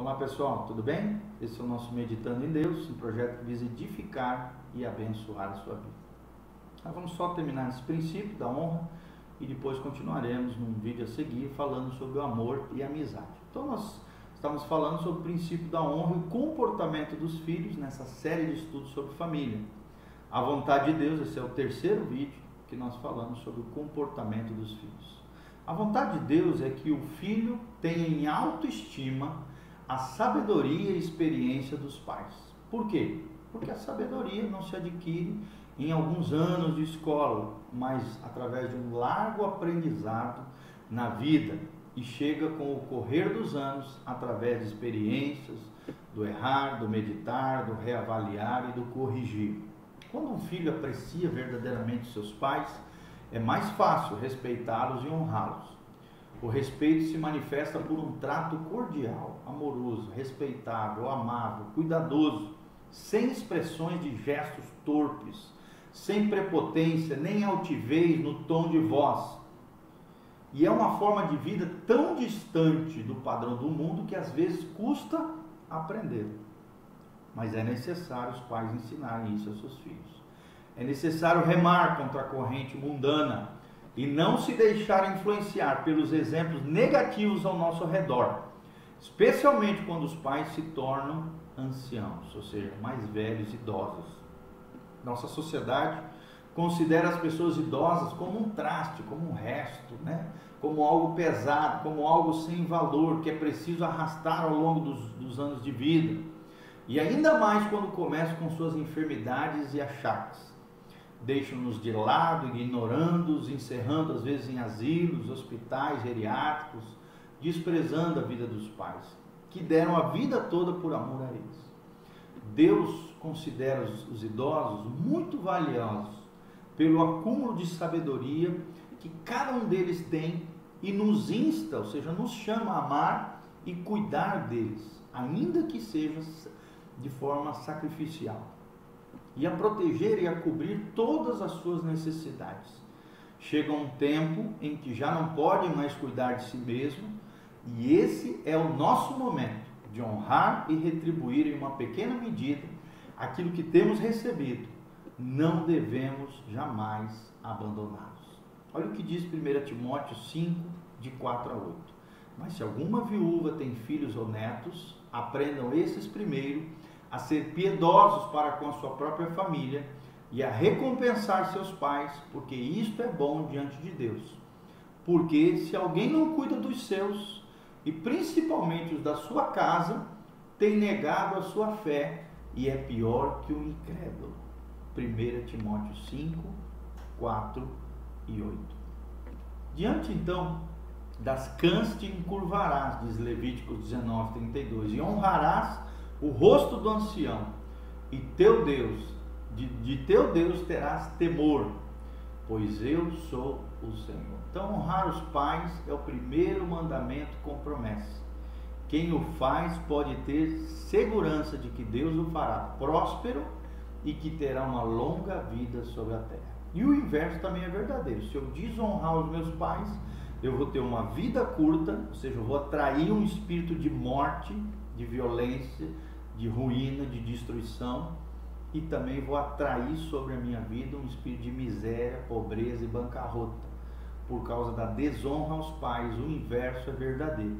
Olá pessoal, tudo bem? Esse é o nosso Meditando em Deus, um projeto que visa edificar e abençoar a sua vida. Nós vamos só terminar esse princípio da honra e depois continuaremos num vídeo a seguir falando sobre o amor e a amizade. Então nós estamos falando sobre o princípio da honra e o comportamento dos filhos nessa série de estudos sobre família. A vontade de Deus, esse é o terceiro vídeo que nós falamos sobre o comportamento dos filhos. A vontade de Deus é que o filho tenha em autoestima a sabedoria e experiência dos pais. Por quê? Porque a sabedoria não se adquire em alguns anos de escola, mas através de um largo aprendizado na vida e chega com o correr dos anos através de experiências, do errar, do meditar, do reavaliar e do corrigir. Quando um filho aprecia verdadeiramente seus pais, é mais fácil respeitá-los e honrá-los. O respeito se manifesta por um trato cordial, amoroso, respeitável, amável, cuidadoso, sem expressões de gestos torpes, sem prepotência nem altivez no tom de voz. E é uma forma de vida tão distante do padrão do mundo que às vezes custa aprender. Mas é necessário os pais ensinarem isso aos seus filhos. É necessário remar contra a corrente mundana e não se deixar influenciar pelos exemplos negativos ao nosso redor, especialmente quando os pais se tornam anciãos, ou seja, mais velhos, idosos. Nossa sociedade considera as pessoas idosas como um traste, como um resto, né? como algo pesado, como algo sem valor, que é preciso arrastar ao longo dos, dos anos de vida. E ainda mais quando começam com suas enfermidades e achaques deixam-nos de lado, ignorando-os, encerrando às vezes em asilos, hospitais geriátricos, desprezando a vida dos pais, que deram a vida toda por amor a eles. Deus considera os, os idosos muito valiosos pelo acúmulo de sabedoria que cada um deles tem e nos insta, ou seja, nos chama a amar e cuidar deles, ainda que seja de forma sacrificial e a proteger e a cobrir todas as suas necessidades. Chega um tempo em que já não podem mais cuidar de si mesmo, e esse é o nosso momento de honrar e retribuir em uma pequena medida aquilo que temos recebido. Não devemos jamais abandoná-los. Olha o que diz 1 Timóteo 5, de 4 a 8. Mas se alguma viúva tem filhos ou netos, aprendam esses primeiro a ser piedosos para com a sua própria família e a recompensar seus pais, porque isto é bom diante de Deus. Porque se alguém não cuida dos seus, e principalmente os da sua casa, tem negado a sua fé e é pior que o incrédulo. 1 Timóteo 5, 4 e 8. Diante então das cãs te encurvarás, diz Levítico 19, 32, e honrarás o rosto do ancião, e teu Deus, de, de teu Deus terás temor, pois eu sou o Senhor. Então, honrar os pais é o primeiro mandamento com promessa. Quem o faz pode ter segurança de que Deus o fará próspero e que terá uma longa vida sobre a terra. E o inverso também é verdadeiro. Se eu desonrar os meus pais, eu vou ter uma vida curta, ou seja, eu vou atrair um espírito de morte, de violência, de ruína, de destruição, e também vou atrair sobre a minha vida um espírito de miséria, pobreza e bancarrota, por causa da desonra aos pais. O inverso é verdadeiro.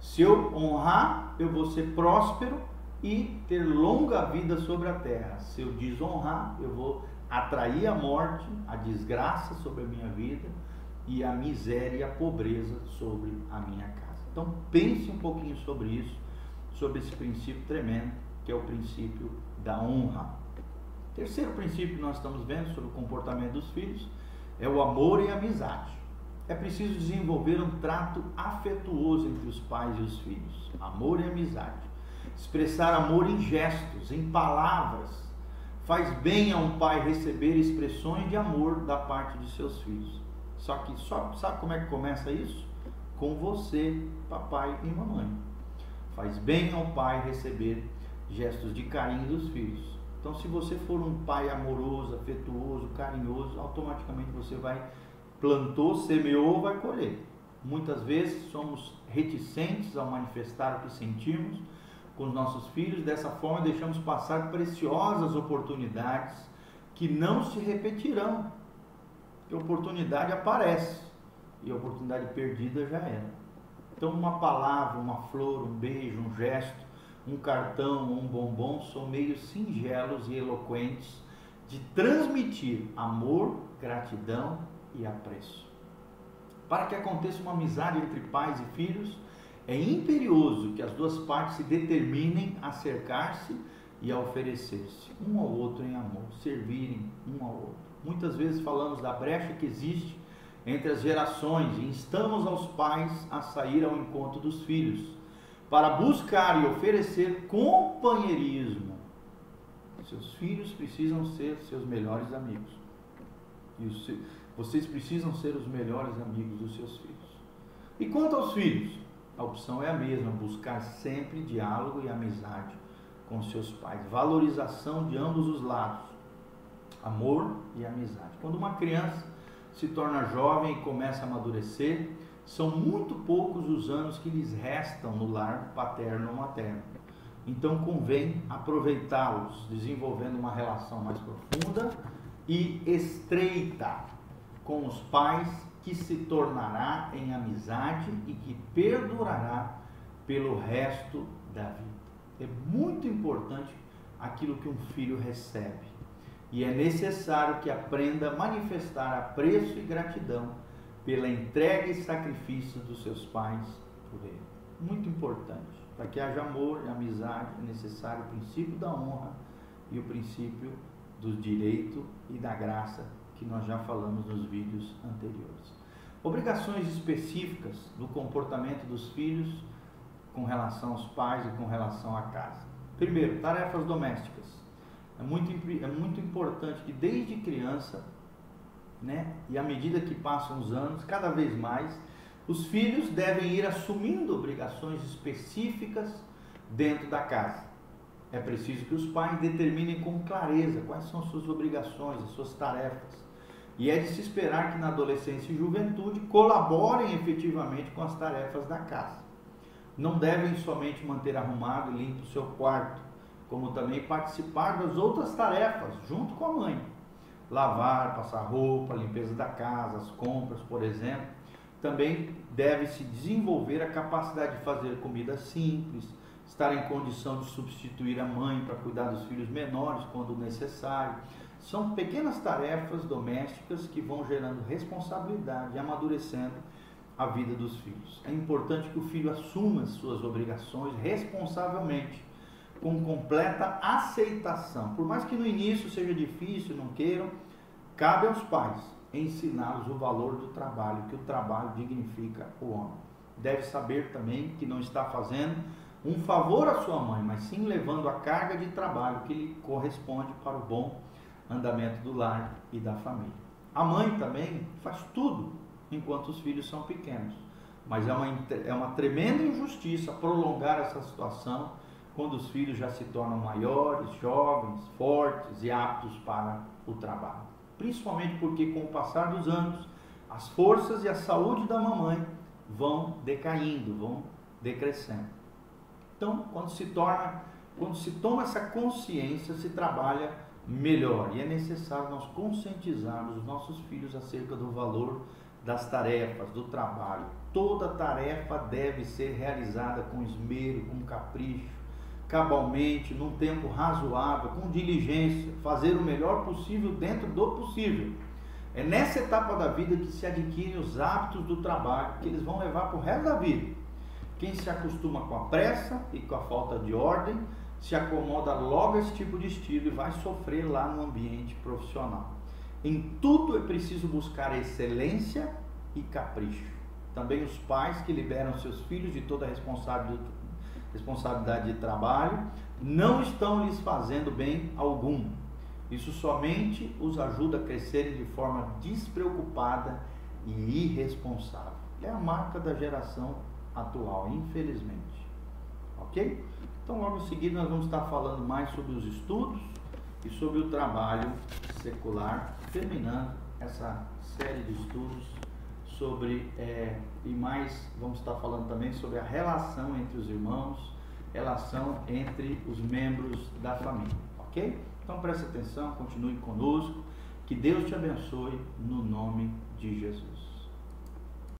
Se eu honrar, eu vou ser próspero e ter longa vida sobre a terra. Se eu desonrar, eu vou atrair a morte, a desgraça sobre a minha vida e a miséria e a pobreza sobre a minha casa. Então pense um pouquinho sobre isso sobre esse princípio tremendo, que é o princípio da honra. Terceiro princípio que nós estamos vendo sobre o comportamento dos filhos é o amor e a amizade. É preciso desenvolver um trato afetuoso entre os pais e os filhos. Amor e amizade. Expressar amor em gestos, em palavras. Faz bem a um pai receber expressões de amor da parte de seus filhos. Só que só, sabe como é que começa isso? Com você, papai e mamãe. Faz bem ao pai receber gestos de carinho dos filhos. Então, se você for um pai amoroso, afetuoso, carinhoso, automaticamente você vai plantou, semeou, vai colher. Muitas vezes somos reticentes ao manifestar o que sentimos com os nossos filhos, dessa forma deixamos passar preciosas oportunidades que não se repetirão. Que oportunidade aparece e a oportunidade perdida já era. Então, uma palavra, uma flor, um beijo, um gesto, um cartão, um bombom são meios singelos e eloquentes de transmitir amor, gratidão e apreço. Para que aconteça uma amizade entre pais e filhos, é imperioso que as duas partes se determinem a cercar-se e a oferecer-se um ao outro em amor, servirem um ao outro. Muitas vezes falamos da brecha que existe entre as gerações e instamos aos pais a sair ao encontro dos filhos para buscar e oferecer companheirismo. Seus filhos precisam ser seus melhores amigos. E os, vocês precisam ser os melhores amigos dos seus filhos. E quanto aos filhos, a opção é a mesma: buscar sempre diálogo e amizade com seus pais, valorização de ambos os lados, amor e amizade. Quando uma criança se torna jovem e começa a amadurecer, são muito poucos os anos que lhes restam no lar paterno ou materno. Então convém aproveitá-los, desenvolvendo uma relação mais profunda e estreita com os pais, que se tornará em amizade e que perdurará pelo resto da vida. É muito importante aquilo que um filho recebe. E é necessário que aprenda a manifestar apreço e gratidão pela entrega e sacrifício dos seus pais por ele. Muito importante. Para que haja amor e amizade é necessário o princípio da honra e o princípio do direito e da graça que nós já falamos nos vídeos anteriores. Obrigações específicas do comportamento dos filhos com relação aos pais e com relação à casa. Primeiro, tarefas domésticas. É muito, é muito importante que desde criança, né, e à medida que passam os anos, cada vez mais, os filhos devem ir assumindo obrigações específicas dentro da casa. É preciso que os pais determinem com clareza quais são as suas obrigações, as suas tarefas. E é de se esperar que na adolescência e juventude colaborem efetivamente com as tarefas da casa. Não devem somente manter arrumado e limpo o seu quarto, como também participar das outras tarefas junto com a mãe. Lavar, passar roupa, limpeza da casa, as compras, por exemplo. Também deve-se desenvolver a capacidade de fazer comida simples, estar em condição de substituir a mãe para cuidar dos filhos menores quando necessário. São pequenas tarefas domésticas que vão gerando responsabilidade e amadurecendo a vida dos filhos. É importante que o filho assuma suas obrigações responsavelmente com completa aceitação. Por mais que no início seja difícil, não queiram, cabe aos pais ensiná-los o valor do trabalho, que o trabalho dignifica o homem. Deve saber também que não está fazendo um favor à sua mãe, mas sim levando a carga de trabalho que lhe corresponde para o bom andamento do lar e da família. A mãe também faz tudo enquanto os filhos são pequenos, mas é uma, é uma tremenda injustiça prolongar essa situação quando os filhos já se tornam maiores, jovens, fortes e aptos para o trabalho. Principalmente porque, com o passar dos anos, as forças e a saúde da mamãe vão decaindo, vão decrescendo. Então, quando se torna, quando se toma essa consciência, se trabalha melhor. E é necessário nós conscientizarmos os nossos filhos acerca do valor das tarefas, do trabalho. Toda tarefa deve ser realizada com esmero, com capricho, cabalmente, num tempo razoável, com diligência, fazer o melhor possível dentro do possível. É nessa etapa da vida que se adquirem os hábitos do trabalho, que eles vão levar para o resto da vida. Quem se acostuma com a pressa e com a falta de ordem, se acomoda logo a esse tipo de estilo e vai sofrer lá no ambiente profissional. Em tudo é preciso buscar excelência e capricho. Também os pais que liberam seus filhos de toda a responsabilidade responsabilidade de trabalho, não estão lhes fazendo bem algum. Isso somente os ajuda a crescerem de forma despreocupada e irresponsável. É a marca da geração atual, infelizmente. Ok? Então, logo em seguida, nós vamos estar falando mais sobre os estudos e sobre o trabalho secular, terminando essa série de estudos sobre, é, e mais, vamos estar falando também sobre a relação entre os irmãos, relação entre os membros da família, ok? Então preste atenção, continue conosco, que Deus te abençoe no nome de Jesus.